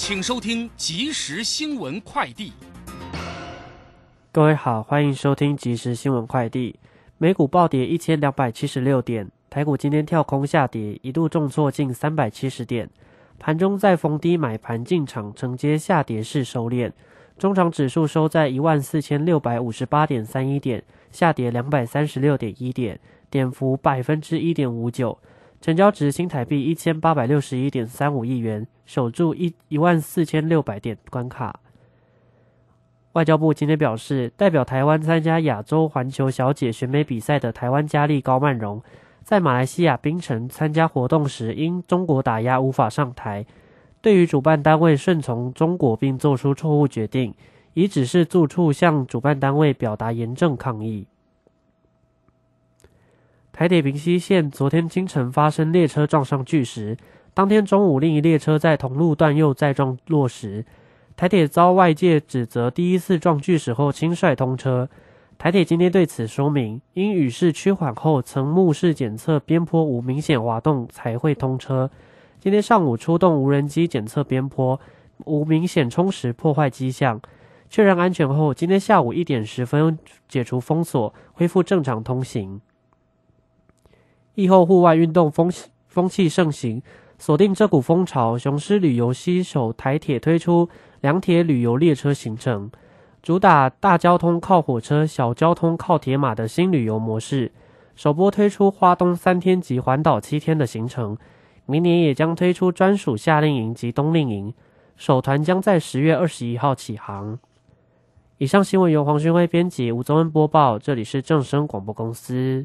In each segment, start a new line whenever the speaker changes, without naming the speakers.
请收听即时新闻快递。
各位好，欢迎收听即时新闻快递。美股暴跌一千两百七十六点，台股今天跳空下跌，一度重挫近三百七十点。盘中在逢低买盘进场，承接下跌式收敛。中场指数收在一万四千六百五十八点三一点，下跌两百三十六点一点，跌幅百分之一点五九。成交值新台币一千八百六十一点三五亿元，守住一一万四千六百点关卡。外交部今天表示，代表台湾参加亚洲环球小姐选美比赛的台湾佳丽高曼荣，在马来西亚槟城参加活动时，因中国打压无法上台。对于主办单位顺从中国并做出错误决定，已指示驻处向主办单位表达严正抗议。台铁平西线昨天清晨发生列车撞上巨石，当天中午另一列车在同路段又再撞落石。台铁遭外界指责第一次撞巨石后轻率通车。台铁今天对此说明，因雨势趋缓后曾目视检测边坡无明显滑动才会通车。今天上午出动无人机检测边坡，无明显冲蚀破坏迹象，确认安全后，今天下午一点十分解除封锁，恢复正常通行。疫后户外运动风风气盛行，锁定这股风潮，雄狮旅游携手台铁推出两铁旅游列车行程，主打大交通靠火车、小交通靠铁马的新旅游模式。首波推出花东三天及环岛七天的行程，明年也将推出专属夏令营及冬令营。首团将在十月二十一号起航。以上新闻由黄勋辉编辑，吴宗恩播报，这里是正声广播公司。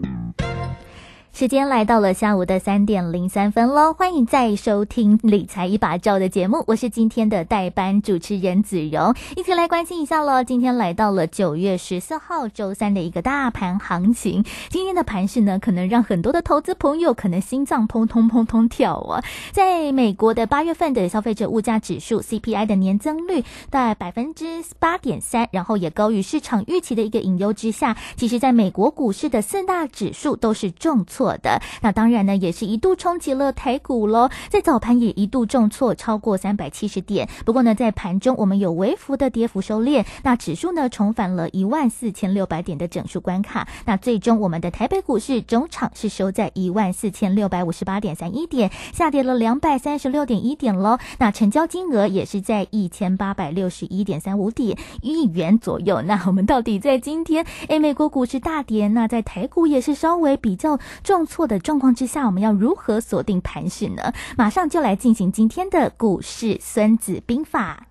时间来到了下午的三点零三分喽，欢迎再收听理财一把照的节目，我是今天的代班主持人子荣，一起来关心一下喽。今天来到了九月十四号周三的一个大盘行情，今天的盘势呢，可能让很多的投资朋友可能心脏砰砰砰砰跳啊。在美国的八月份的消费者物价指数 CPI 的年增率在百分之八点三，然后也高于市场预期的一个隐忧之下，其实在美国股市的四大指数都是重挫。的那当然呢，也是一度冲击了台股喽，在早盘也一度重挫超过三百七十点。不过呢，在盘中我们有微幅的跌幅收敛，那指数呢重返了一万四千六百点的整数关卡。那最终我们的台北股市中场是收在一万四千六百五十八点三一点，下跌了两百三十六点一点喽。那成交金额也是在一千八百六十一点三五点亿元左右。那我们到底在今天，诶，美国股市大跌，那在台股也是稍微比较重挫的状况之下，我们要如何锁定盘势呢？马上就来进行今天的股市孙子兵法。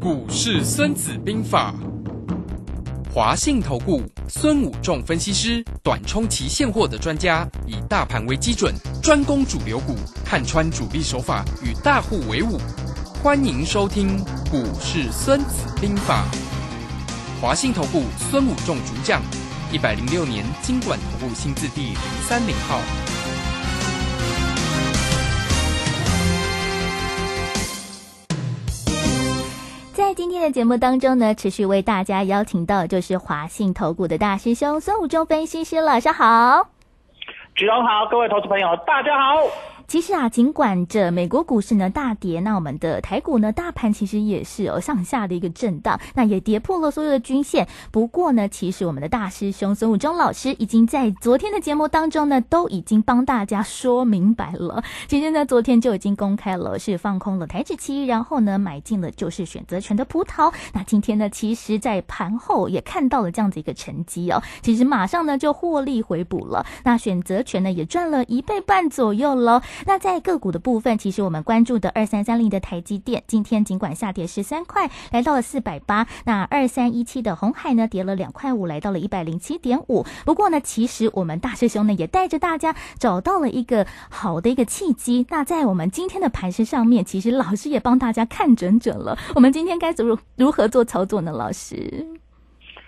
股市孙子兵法，华信投顾孙武仲分析师，短冲期现货的专家，以大盘为基准，专攻主流股，看穿主力手法，与大户为伍。欢迎收听股市孙子兵法，华信投顾孙武仲主讲。一百零六年金管投顾新字第零三零号。
在今天的节目当中呢，持续为大家邀请到就是华信投顾的大师兄孙武忠分析师，老师好。
局长好，各位投资朋友，大家好。
其实啊，尽管这美国股市呢大跌，那我们的台股呢大盘其实也是有上下的一个震荡，那也跌破了所有的均线。不过呢，其实我们的大师兄孙武忠老师已经在昨天的节目当中呢，都已经帮大家说明白了。其实呢，昨天就已经公开了，是放空了台指期，然后呢买进了就是选择权的葡萄。那今天呢，其实在盘后也看到了这样子一个成绩哦，其实马上呢就获利回补了。那选择权呢也赚了一倍半左右了。那在个股的部分，其实我们关注的二三三零的台积电，今天尽管下跌十三块，来到了四百八。那二三一七的红海呢，跌了两块五，来到了一百零七点五。不过呢，其实我们大师兄呢，也带着大家找到了一个好的一个契机。那在我们今天的盘势上面，其实老师也帮大家看准准了。我们今天该怎么如何做操作呢？老师，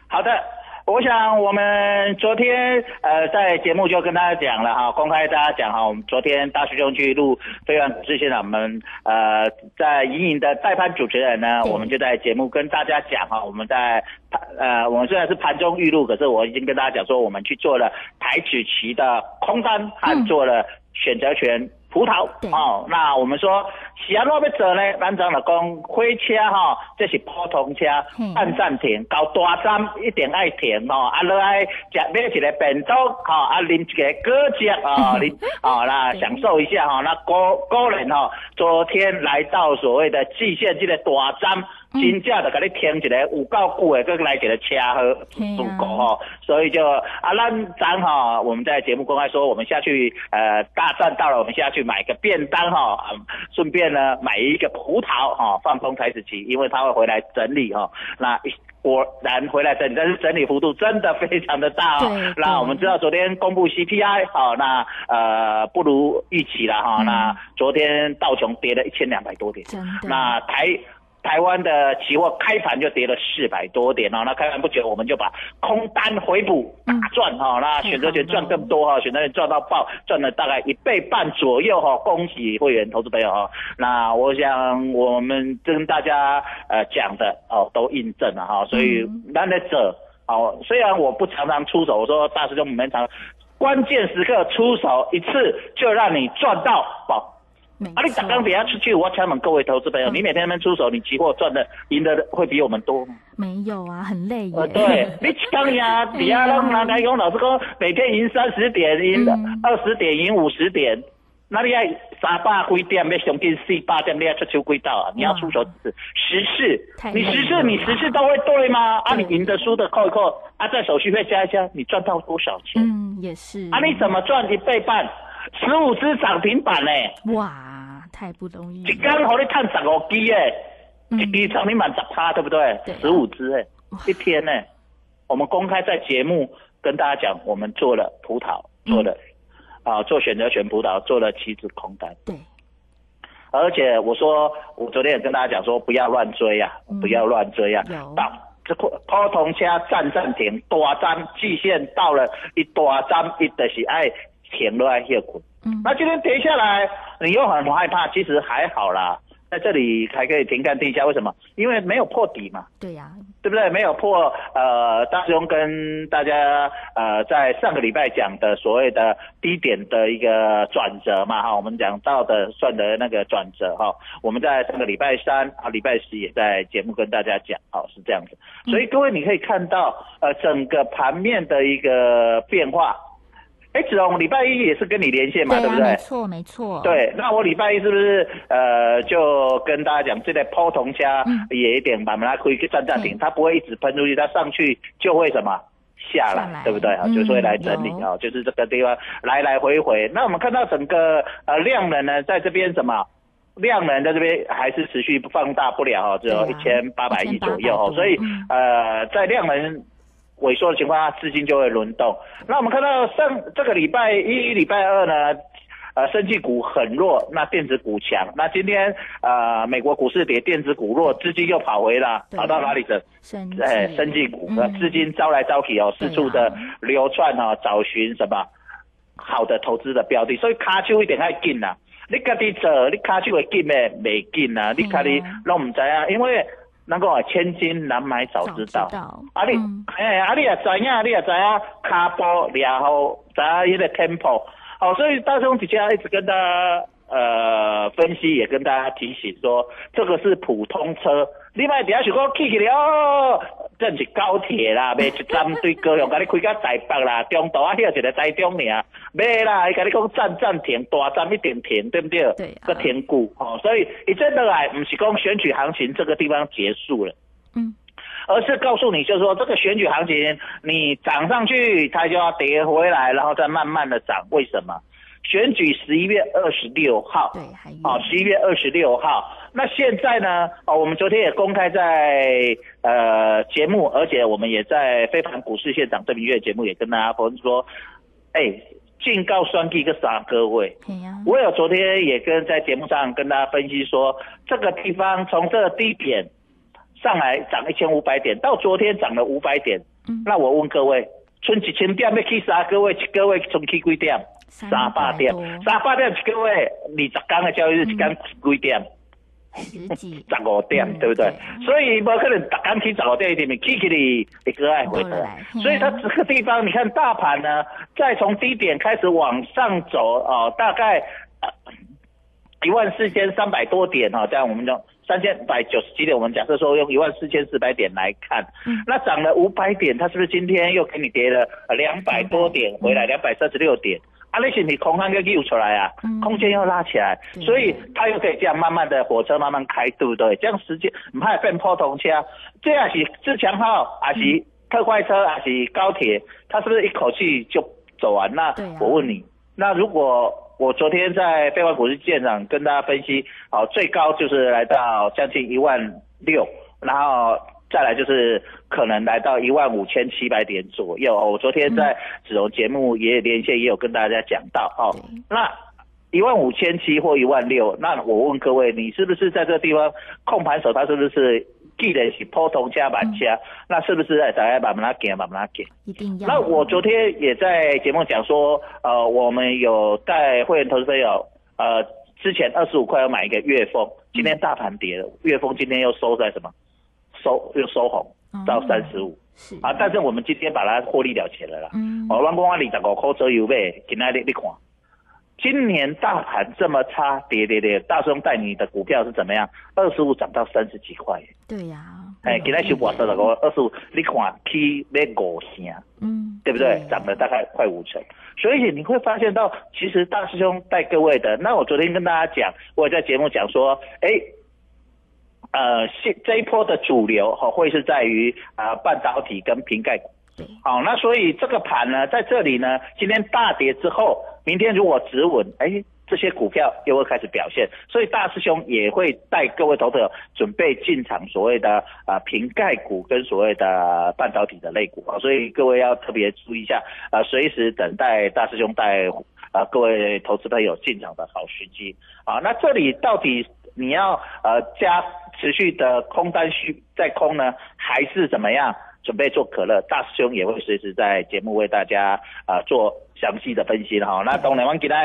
好的。我想我们昨天呃在节目就跟大家讲了哈，公开大家讲哈，我们昨天大师兄去录非凡股市现场，我们呃在隐隐的代班主持人呢，我们就在节目跟大家讲哈，我们在盘呃我们虽然是盘中预录，可是我已经跟大家讲说，我们去做了台指期的空单还做了选择权。葡萄哦，那我们说，是安怎要做呢？班长老公，火车哈，这是普通车，按暂停，到大站一定爱停哦，啊，落来食买一个便当，哈，啊，啉一个果汁啊，啉，啊，那享受一下哈，那高高人哈，昨天来到所谓的蓟县这个大站。真正的给你听一个有够久的，搁来一个车好足够吼，所以就啊，咱咱哈，我们在节目公开说，我们下去呃大战到了，我们下去买个便当哈，顺便呢买一个葡萄哈，放空台子期，因为他会回来整理哈，那果然回来整理，但是整理幅度真的非常的大哦。那我们知道昨天公布 CPI 好，那呃不如预期了哈，那昨天道琼跌了一千两百多点，那台。台湾的期货开盘就跌了四百多点哦，那开盘不久我们就把空单回补大赚哈，那选择权赚更多哈，选择权赚到爆，赚了大概一倍半左右哈，恭喜会员投资朋友哈。那我想我们跟大家呃讲的哦都印证了哈，所以难得者哦，虽然我不常常出手，我说大师兄我们常关键时刻出手一次就让你赚到爆。啊！你打刚底下出去，我敲门各位投资朋友，你每天那边出手，你期货赚的赢的会比我们多吗？
没有啊，很累耶。
呃，对，你刚呀，底下让拿台用老师说每天赢三十点，赢二十点，赢五十点，那你要三百几点，要上进四百点，你要出手轨道啊？你要出手十次，你十次你十次都会对吗？啊，你赢的输的扣一扣，啊，在手续费加一加，你赚到多少钱？
嗯，也是。
啊，你怎么赚一倍半？十五只涨停板呢？
哇，太不容易！
一刚好你看十五支诶，一支涨停板十趴，对不对？十五只诶，一天呢，我们公开在节目跟大家讲，我们做了葡萄，做了啊，做选择权葡萄，做了七只空单。
对。
而且我说，我昨天也跟大家讲说，不要乱追啊，不要乱追啊。到这普通车站暂停，大站季线到了，一大站一的是爱。停落来歇股，嗯，那今天跌下来，你又很害怕，其实还好啦，在这里还可以停看地下，为什么？因为没有破底嘛，
对呀，
对不对？没有破，呃，大兄跟大家呃在上个礼拜讲的所谓的低点的一个转折嘛，哈，我们讲到的算的那个转折哈，我们在上个礼拜三啊礼拜四也在节目跟大家讲，哦，是这样子，所以各位你可以看到呃整个盘面的一个变化。哎，子龙，礼拜一也是跟你连线嘛，对不对？
没错，没错。
对，那我礼拜一是不是呃，就跟大家讲，这台抛铜虾也一点慢慢可以去站暂停，它不会一直喷出去，它上去就会什么下来，对不对啊？就是会来整理啊，就是这个地方来来回回。那我们看到整个呃量能呢，在这边什么量能在这边还是持续放大不了哦，只有一千八百亿左右哦，所以呃，在量能。萎缩的情况下，资金就会轮动。那我们看到上这个礼拜一、礼拜二呢，呃，生技股很弱，那电子股强。那今天呃，美国股市跌，电子股弱，资金又跑回了，跑到哪里的？哎，生技股，资金招来招去哦，四处的流窜哦，找寻什么好的投资的标的。所以卡丘一点太紧了，你家己做，你卡丘会紧咩？未紧啊，你家己拢唔知啊，因为。那个千金难买早知道。
道。
啊你，
嗯。
哎、啊你也知影，你也知影卡波然后知影迄个 tempo，好、所以大兄底下一直跟大家呃分析，也跟大家提醒说，这个是普通车，你莫底下想讲起起了哦，这是高铁啦，卖一站对高雄，甲你开到台北啦，中途啊遐一个台中尔，卖啦，伊甲你讲站站停，大站一定停，对不对？
对啊
个停固，哦，所以你真的来，不是讲选举行情这个地方结束了。
嗯，
而是告诉你，就是说这个选举行情，你涨上去，它就要跌回来，然后再慢慢的涨。为什么？选举十一月二十六号，
对，还有
哦，十一月二十六号。那现在呢？哦，我们昨天也公开在呃节目，而且我们也在非凡股市现场这明月节目也跟大家分说，哎，警告双 G 个啥各位，我有昨天也跟在节目上跟大家分析说，这个地方从这个低点上来涨一千五百点，到昨天涨了五百点。
嗯
那我问各位，春几千点要去啥？各位各位从去几点？三百点
多，
三百点一个月二十天的交易日一天几点？
十几
十五点，
嗯
对不对？
对
所以不可能逐天起十五点一点，起起你一个爱回来。所以它这个地方，你看大盘呢，再从低点开始往上走哦，大概一万四千三百多点哈、哦，这样我们就三千百九十几点，我们假设说用一万四千四百点来看，
嗯
那涨了五百点，它是不是今天又给你跌了两百多点回来，两百三十六点？啊，那是你空单又又出来啊
嗯，
空间要拉起来，
对。
所以它又可以这样慢慢的火车慢慢开，对不对？这样时间唔怕变破铜车，这样是自强号，还是特快车，还是高铁，它是不是一口气就走完？那我问你，那如果我昨天在非凡股市舰长跟大家分析，好，最高就是来到将近一万六，然后再来就是可能来到一万五千七百点左右。哦我昨天在子荣节目也连线也有跟大家讲到，哦，那一万五千七或一万六，那我问各位，你是不是在这个地方控盘手，他是不是既然是普通加板加，那是不是在大家把它给把它给？
一定要。
那我昨天也在节目讲说，呃，我们有带会员投资朋友，呃，之前二十五块要买一个月风，今天大盘跌了，月风今天又收在什么？收又收红到三十五
是
啊，但是我们今天把它获利了结了啦。
嗯
哦，我讲我二十五块左右买，今天你你看，今年大盘这么差，跌跌跌，大兄带你的股票是怎么样？二十五涨到三十几块耶，
对呀，
哎，今天收盘三十五，二十五，你看起要五成。
嗯，
对不对？涨了大概快五成，所以你会发现到，其实大师兄带各位的，那我昨天跟大家讲，我也在节目讲说，哎，呃，现这一波的主流哈、会是在于啊、半导体跟瓶盖股。
对，
好，那所以这个盘呢，在这里呢，今天大跌之后，明天如果止稳，哎，这些股票又会开始表现，所以大师兄也会带各位投资者准备进场所谓的啊瓶盖股跟所谓的半导体的类股啊，所以各位要特别注意一下，啊，随时等待大师兄带啊各位投资朋友进场的好时机啊。那这里到底你要呃加持续的空单需在空呢，还是怎么样？准备做可乐，大师兄也会随时在节目为大家啊、呃做详细的分析了哈。那当然，我们今天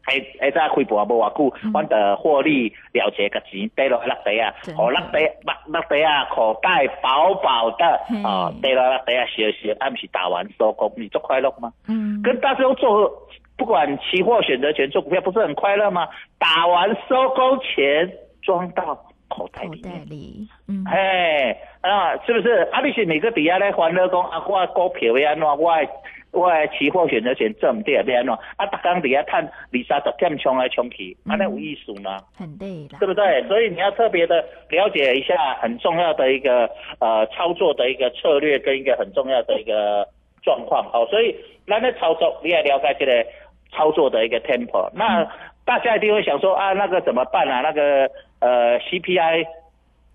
还还在开盘无偌久，我的获利了结个钱跌落落地啊
真，的
哦落地落落地啊，口袋饱饱的
嘿
啊，跌落落地啊，小小暗时打完收工，你做快乐吗？
嗯，
跟大师兄做不管期货、选择权做股票，不是很快乐吗？打完收工钱装到口袋
口袋
里
嗯，
哎，啊，是不是？啊，你是每个底下咧欢乐讲啊，我的股票要安怎？我的我的期货选择权挣对要安怎？啊，逐工底下趁二三十点冲来冲去，安尼有意思吗？
很累啦，
对不对？所以你要特别的了解一下很重要的一个呃操作的一个策略跟一个很重要的一个状况。好，所以咱的操作你也了解这个操作的一个 tempo。那大家一定会想说啊，那个怎么办啊？那个呃 CPI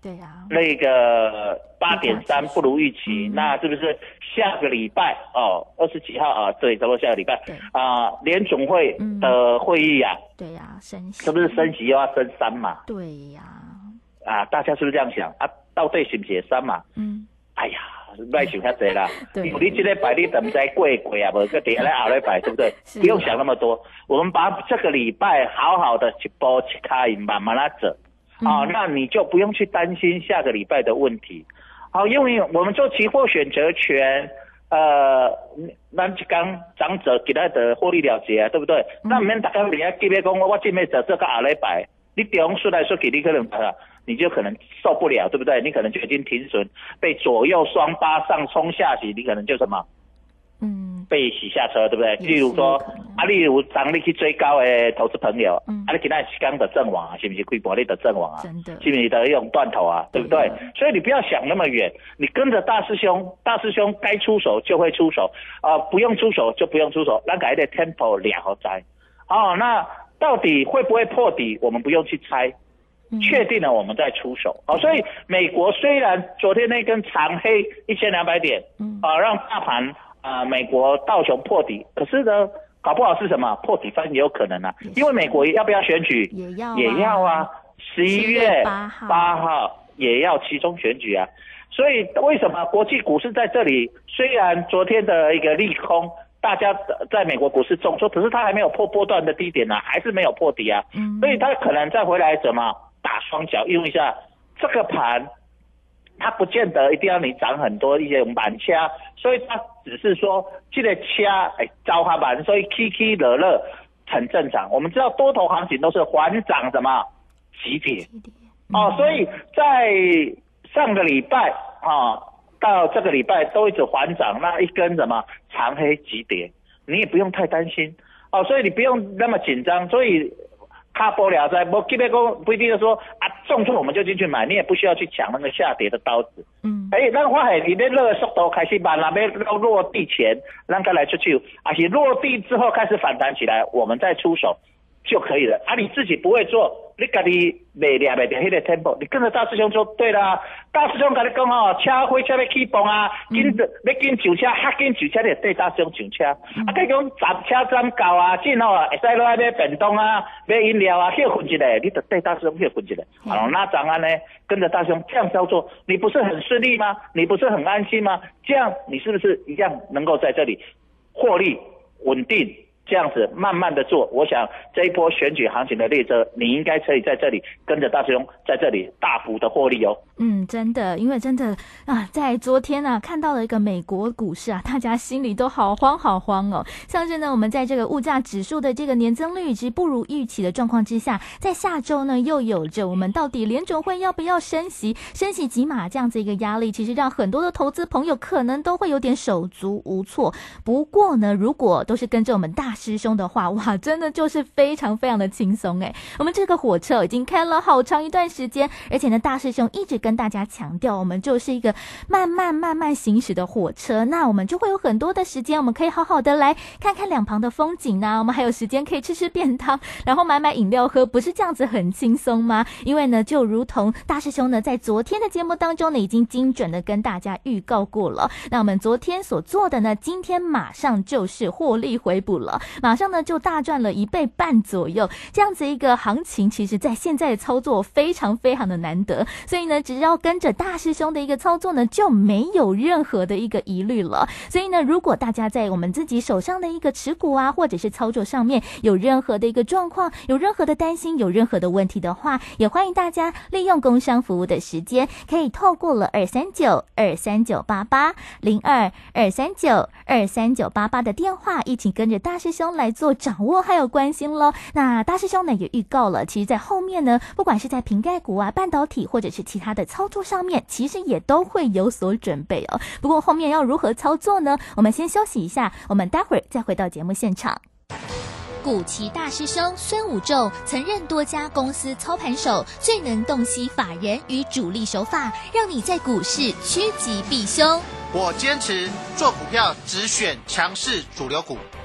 对呀，
那个八点三不如预期，
嗯
那是不是下个礼拜哦，二十几号啊？对，差不多下个礼拜啊，联总会的会议啊，
对呀，升息，
是不是升息又要升三嘛？
对呀，
啊，大家是不是这样想啊？到底是不是三嘛？
嗯，
哎呀，卖想遐济啦，
对
你这个摆你等在过过啊，无个底下来后来摆，对不对？不用想那么多，我们把这个礼拜好好的一步一卡印慢慢来走。啊，
嗯
那你就不用去担心下个礼拜的问题。好，因为我们做期货选择权，呃，咱一刚涨者给他的获利了结啊，对不对？
嗯
那免大家你要记别讲我我今天做这个下礼拜，你中说来说给，你可能呃，你就可能受不了，对不对？你可能就已经停损，被左右双八上冲下洗，你可能就什么？
嗯
被洗下车，对不对？例如说啊，例如当你去追高的投资朋友，
嗯
啊，你今天是刚的阵亡啊，是不是亏薄你的阵亡啊？
真的
是不是的用断头啊？对不对
对？
所以你不要想那么远，你跟着大师兄，大师兄该出手就会出手，啊、不用出手就不用出手，那改的 tempo 两好在。哦，那到底会不会破底？我们不用去猜，
嗯
确定了我们再出手。哦，所以美国虽然昨天那根长黑一千两百点，
嗯
啊，让大盘啊、美国道琼破底，可是呢，搞不好是什么破底翻也有可能啊因为美国要不要选举？
也要
也要啊，十一
11
月
月8号
八号也要其中选举啊。所以为什么国际股市在这里虽然昨天的一个利空，大家在美国股市重挫，可是它还没有破波段的低点呢、还是没有破底啊。
嗯
所以它可能再回来怎么打双脚，用一下这个盘，它不见得一定要你涨很多一些满掐，所以它只是说这个掐哎招它满，所以起起落落很正常。我们知道多头行情都是缓涨什么急跌哦，所以在上个礼拜啊到这个礼拜都一直缓涨，那一根什么长黑急跌，你也不用太担心哦，所以你不用那么紧张，所以。卡波了在，我基本讲不一定就说啊重挫我们就进去买，你也不需要去抢那个下跌的刀子。
嗯
哎，咱发现你的那个速度开始慢了，要落地前，让它来出去，而且落地之后开始反弹起来，我们再出手就可以了。啊，你自己不会做，你家己没练没的迄个 tempo，你跟着大师兄做对啦。大师兄跟你讲哦，车火车要起动啊，紧着要紧上车，较紧上车，你就对大师兄上车。啊，跟你讲站车站到啊，进哦，会使落来买便当啊，买饮料啊，歇困一下，你就对大师兄歇困一下。好，那怎安呢？跟着大师兄这样操作，你不是很顺利吗？你不是很安心吗？这样你是不是一样能够在这里获利稳定？这样子慢慢的做，我想这一波选举行情的列车，你应该可以在这里跟着大师兄在这里大幅的获利哦。
嗯，真的，因为真的啊，在昨天呢、看到了一个美国股市啊，大家心里都好慌好慌哦。像是呢，我们在这个物价指数的这个年增率值不如预期的状况之下，在下周呢，又有着我们到底联准会要不要升息、升息几码这样子一个压力，其实让很多的投资朋友可能都会有点手足无措。不过呢，如果都是跟着我们大师兄的话，哇，真的就是非常非常的轻松诶。我们这个火车已经开了好长一段时间，而且呢，大师兄一直跟大家强调，我们就是一个慢慢慢慢行驶的火车。那我们就会有很多的时间，我们可以好好的来看看两旁的风景呢、我们还有时间可以吃吃便当，然后买买饮料喝，不是这样子很轻松吗？因为呢，就如同大师兄呢在昨天的节目当中呢，已经精准的跟大家预告过了。那我们昨天所做的呢，今天马上就是获利回补了，马上呢就大赚了一倍半左右。这样子一个行情，其实在现在操作非常非常的难得，所以呢，只要跟着大师兄的一个操作呢，就没有任何的一个疑虑了。所以呢，如果大家在我们自己手上的一个持股啊，或者是操作上面有任何的一个状况，有任何的担心，有任何的问题的话，也欢迎大家利用工商服务的时间，可以透过了二三九二三九八八零二二三九二三九八八的电话，一起跟着大师兄来做掌握还有关心喽。那大师兄呢也预告了，其实，在后面呢，不管是在瓶盖股啊、半导体或者是其他的操作上面，其实也都会有所准备哦。不过后面要如何操作呢？我们先休息一下，我们待会儿再回到节目现场。
古奇大师兄孙武仲曾任多家公司操盘手，最能洞悉法人与主力手法，让你在股市趋吉避凶。
我坚持做股票只选强势主流股，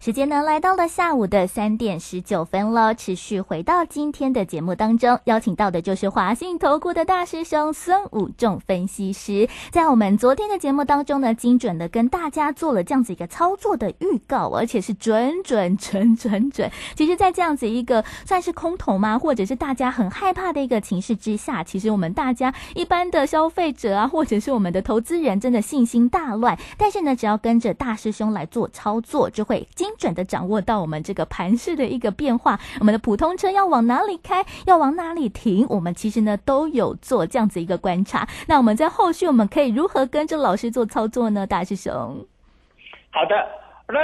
时间呢来到了下午的三点十九分了，持续回到今天的节目当中，邀请到的就是华信投顾的大师兄孙武仲分析师，在我们昨天的节目当中呢，精准的跟大家做了这样子一个操作的预告，而且是准准准准准。其实，在这样子一个算是空头吗，或者是大家很害怕的一个情势之下，其实我们大家一般的消费者啊，或者是我们的投资人，真的信心大乱。但是呢，只要跟着大师兄来做操作，就会精准的掌握到我们这个盘势的一个变化。我们的普通车要往哪里开，要往哪里停，我们其实呢都有做这样子一个观察。那我们在后续我们可以如何跟着老师做操作呢？大师兄，
好的。那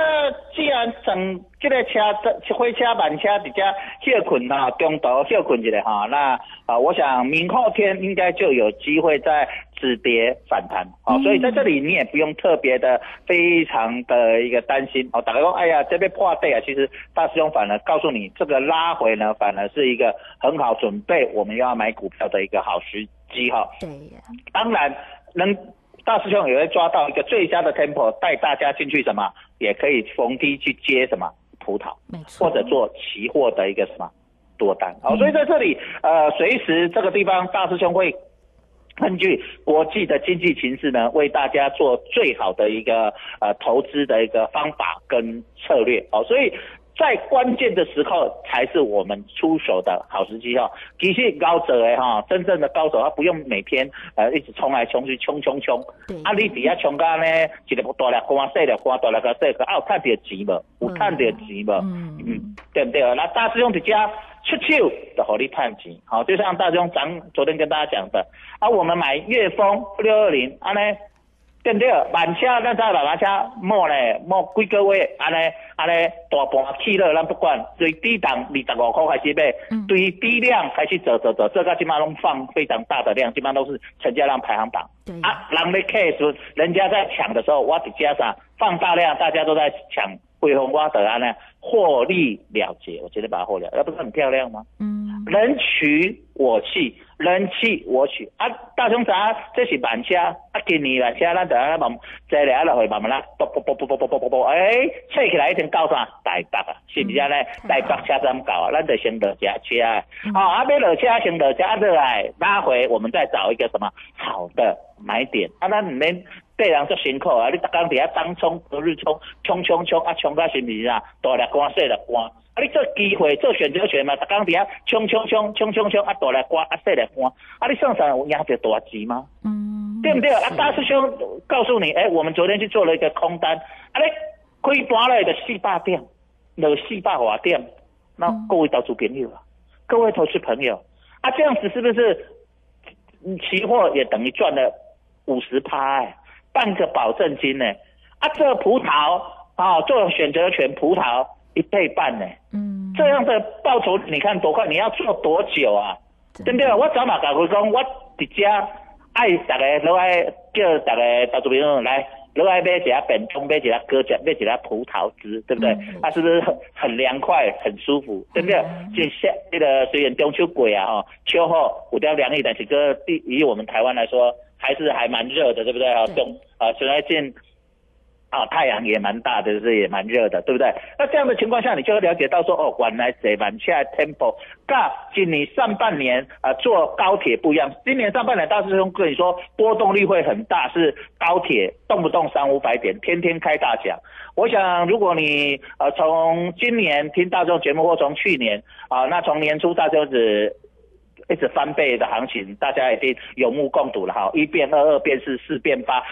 既然整这个车这火车慢车比较休困哈，中途休困一下哈，那啊，我想明后天应该就有机会在止跌反弹啊，所以在这里你也不用特别的非常的一个担心哦。打个说，哎呀，这边破底啊，其实大师兄反而告诉你，这个拉回呢，反而是一个很好准备我们要买股票的一个好时机哈。
对呀，
当然能。大师兄也会抓到一个最佳的 tempo，带大家进去什么，也可以逢低去接什么葡萄，
没错，
或者做期货的一个什么多单。好，所以在这里，呃，随时这个地方，大师兄会根据国际的经济形势呢，为大家做最好的一个呃投资的一个方法跟策略。哦，所以。在关键的时候才是我们出手的好时机哦。其实高手哎哈，真正的高手他不用每天呃一直冲来冲去，冲冲冲。啊，你底下冲干呢，一个大粒花细粒花，大粒个细个，啊有赚到钱无？有赚到钱无？嗯嗯，对不对？那大师兄直接出手就和你赚钱。好，就像大师兄咱昨天跟大家讲的，啊，我们买粤丰六二零，啊呢。对不对？慢车咱在慢慢车莫呢莫几个月，安尼安尼大盘起了，咱不管，最低档二十五块开始买，对低量开始走走走，这个基本上拢放非常大的量，基本上都是成交量排行榜。啊，人咧 case，人家在抢的时候，我直接上放大量，大家都在抢，汇丰我得安呢获利了结，我直接把它获利，那不是很漂亮吗？嗯，人取我弃。人弃我取啊！大雄啥？这是慢车啊！今年慢车，咱就啊慢再来落去慢慢啦，啵啵啵啵啵啵啵啵啵，哎，吹起来一定到啥？台北啊，是不是咧？台北车站到啊，咱就先落车车啊！哦，啊，要落车先落车落来，拉回我们再找一个什么好的买点啊？咱唔免对人做辛苦啊！你逐工伫遐当冲隔日冲，冲冲冲啊，冲到是不是啊？大力光，小力光。啊！你做机会做选择权嘛？逐工底下冲冲冲冲冲冲啊！大来刮啊，细来刮啊！你上上有赢着大钱吗？嗯，对不对？啊！大师兄告诉你，哎，我们昨天去做了一个空单，啊！你开盘了的四百点，有四百华点，那各位投资朋友啊，各位投资朋友啊，这样子是不是期货也等于赚了五十趴？哎，半个保证金呢？啊，这葡萄啊，做选择权葡萄。一倍半呢，嗯，这样的报酬你看多快？你要做多久啊？对不对？我早马甲佢讲，我直接爱大家都爱叫大家投资朋友来，都爱买一下本通，买一下果汁，买一下葡萄汁，对不对？它是不是很很凉快、很舒服？对不对？就像那个虽然中秋鬼啊，哈，秋后五点凉意，但是个对于我们台湾来说，还是还蛮热的，对不对？啊，东啊，虽然近。啊，太阳也蛮大的，是也蛮热的，对不对？那这样的情况下，你就会了解到说，哦，原来这板现在 tempo，跟今年上半年啊坐高铁不一样。今年上半年大师兄跟你说，波动率会很大，是高铁动不动三五百点，天天开大奖。我想，如果你呃从今年听大众节目，或从去年啊，那从年初大周子一直翻倍的行情，大家一定有目共睹了哈，一变二，二变四，四变八。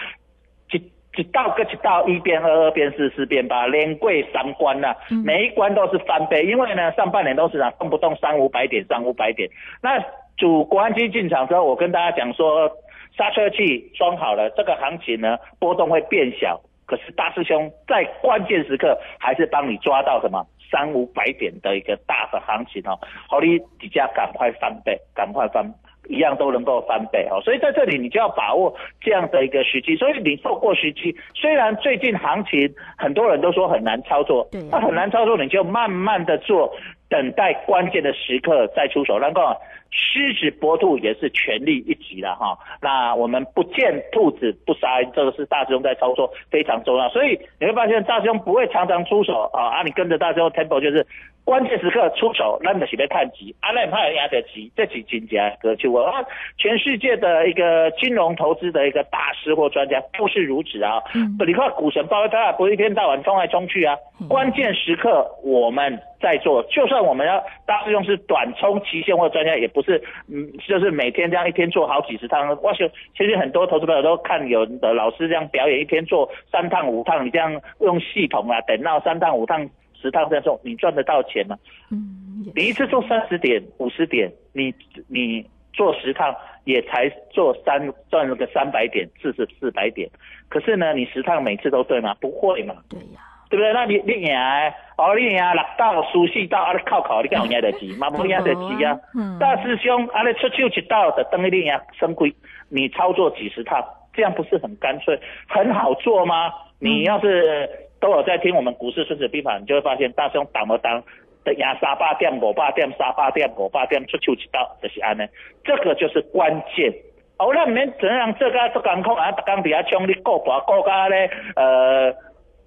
一道个一道，一变二，二变四，四变八，连跪三关呐，每一关都是翻倍。因为呢，上半年都是啊，动不动三五百点，三五百点。那主国安基进场之后，我跟大家讲说，刹车器装好了，这个行情呢波动会变小。可是大师兄在关键时刻还是帮你抓到什么三五百点的一个大的行情哦，好，你底价赶快翻倍，赶快翻。一样都能够翻倍哦，所以在这里你就要把握这样的一个时机。所以你错过时机，虽然最近行情很多人都说很难操作，那很难操作，你就慢慢的做，等待关键的时刻再出手。然后狮子搏兔也是全力一击了哈。那我们不见兔子不杀，这个是大师兄在操作非常重要。所以你会发现大师兄不会常常出手啊，啊，你跟着大师兄 Temple 就是关键时刻出手，那你是在看急，阿赖怕压得急，这几金家歌就我啊，全世界的一个金融投资的一个大师或专家都是如此啊。
嗯
你看股神巴菲特不是一天到晚冲来冲去啊，关键时刻我们在做，就算我们要大师兄是短冲期限或专家，也不是嗯，就是每天这样一天做好几十趟。我想其实很多投资朋友都看有的老师这样表演，一天做三趟五趟，你这样用系统啊，等到三趟五趟。十趟这样做，你赚得到钱吗？
嗯，
你一次做三十点、五十点，你你做十趟也才做三赚了个三百点，至是四百点。可是呢，你十趟每次都对吗？不会嘛，
对呀，
对不对？那你你赢的，哦，你赢六道、输四道，啊，你靠靠，你敢有赢得急？嘛无赢得急啊！
嗯
大师兄，啊，你出手一道的，等于你赢升规，你操作几十趟，这样不是很干脆、很好做吗？你要是都有在听我们股市孙子兵法，你就会发现大师兄挡不当的赢三百点、五百点、三百点、五百点出手一道，就是安尼，这个就是关键。哦，咱唔免怎样做甲做艰苦啊，逐工伫遐冲你顾博顾甲咧，呃，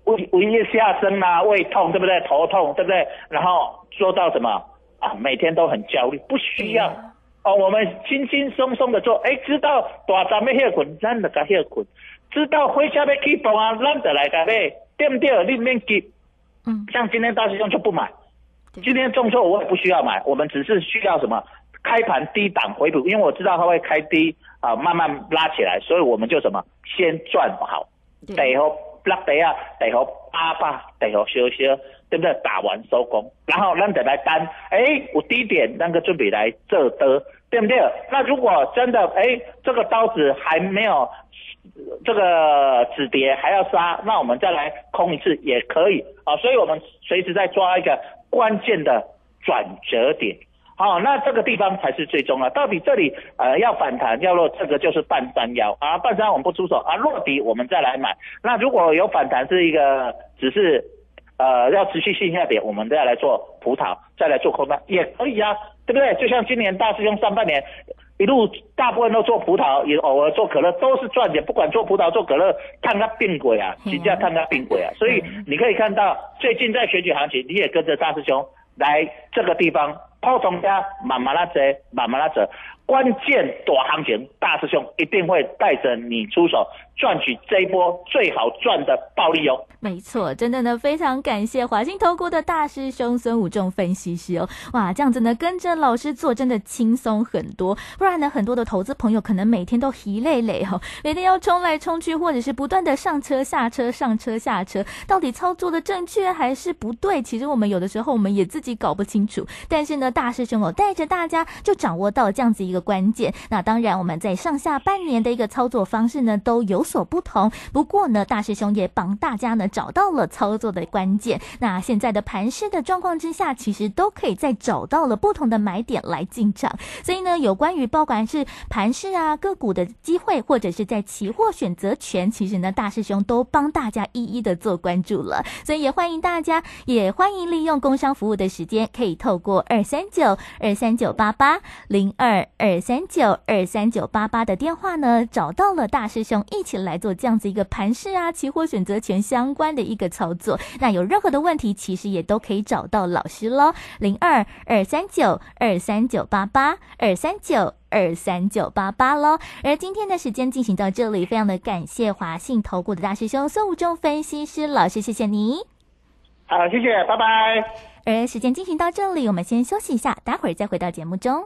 胃胃液下升啦、胃痛对不对？头痛对不对？然后做到什么啊？每天都很焦虑，不需要。哦，我们轻轻松松的做，哎，知道大站要歇困，咱就甲歇困；知道火车要起动啊，咱就来甲买，对不对？你免急。
嗯，
像今天大师兄就不买，今天重挫我也不需要买，我们只是需要什么？开盘低档回补，因为我知道它会开低啊、慢慢拉起来，所以我们就什么先赚好，
对。
地好落地啊，得和八八，得和休息，对不对？打完收工，然后咱得来单，哎，有低点那个准备来这的，对不对？那如果真的哎，这个刀子还没有这个止跌还要杀，那我们再来空一次也可以啊。所以我们随时在抓一个关键的转折点。好、那这个地方才是最重要。到底这里呃要反弹要落，这个就是半山腰啊，半山我们不出手啊，落底我们再来买。那如果有反弹是一个只是呃要持续性下跌，我们再来做葡萄，再来做空单也可以啊，对不对？就像今年大师兄上半年一路大部分都做葡萄，也偶尔做可乐，都是赚钱。不管做葡萄做可乐，看它并轨啊，
嗯
股价看它并轨啊。所以你可以看到最近在选举行情，你也跟着大师兄来这个地方抛从家慢慢拉折，慢慢拉折。关键大行情，大师兄一定会带着你出手，赚取这一波最好赚的暴利哦。
没错，真的呢，非常感谢华兴投顾的大师兄孙武仲分析师哦，哇，这样子呢，跟着老师做真的轻松很多，不然呢，很多的投资朋友可能每天都疲累累哦，每天要冲来冲去，或者是不断的上车下车上车下车，到底操作的正确还是不对？其实我们有的时候我们也自己搞不清楚，但是呢，大师兄哦，带着大家就掌握到这样子一个关键。那当然，我们在上下半年的一个操作方式呢，都有所不同。不过呢，大师兄也帮大家呢找到了操作的关键。那现在的盘势的状况之下，其实都可以再找到了不同的买点来进场。所以呢，有关于不管是盘势啊、个股的机会，或者是在期货选择权，其实呢，大师兄都帮大家一一的做关注了。所以也欢迎大家，也欢迎利用工商服务的时间，可以透过二三九二三九八八零二二三九二三九八八的电话呢，找到了大师兄，一起来做这样子一个盘势啊、期货选择权相关的一个操作。那有任何的问题，其实也都可以找到老师喽，零二二三九二三九八八二三九。二三九八八喽，而今天的时间进行到这里，非常的感谢华信投顾的大师兄孙武仲分析师老师，谢谢你。
好，谢谢，拜拜。
而时间进行到这里，我们先休息一下，待会儿再回到节目中。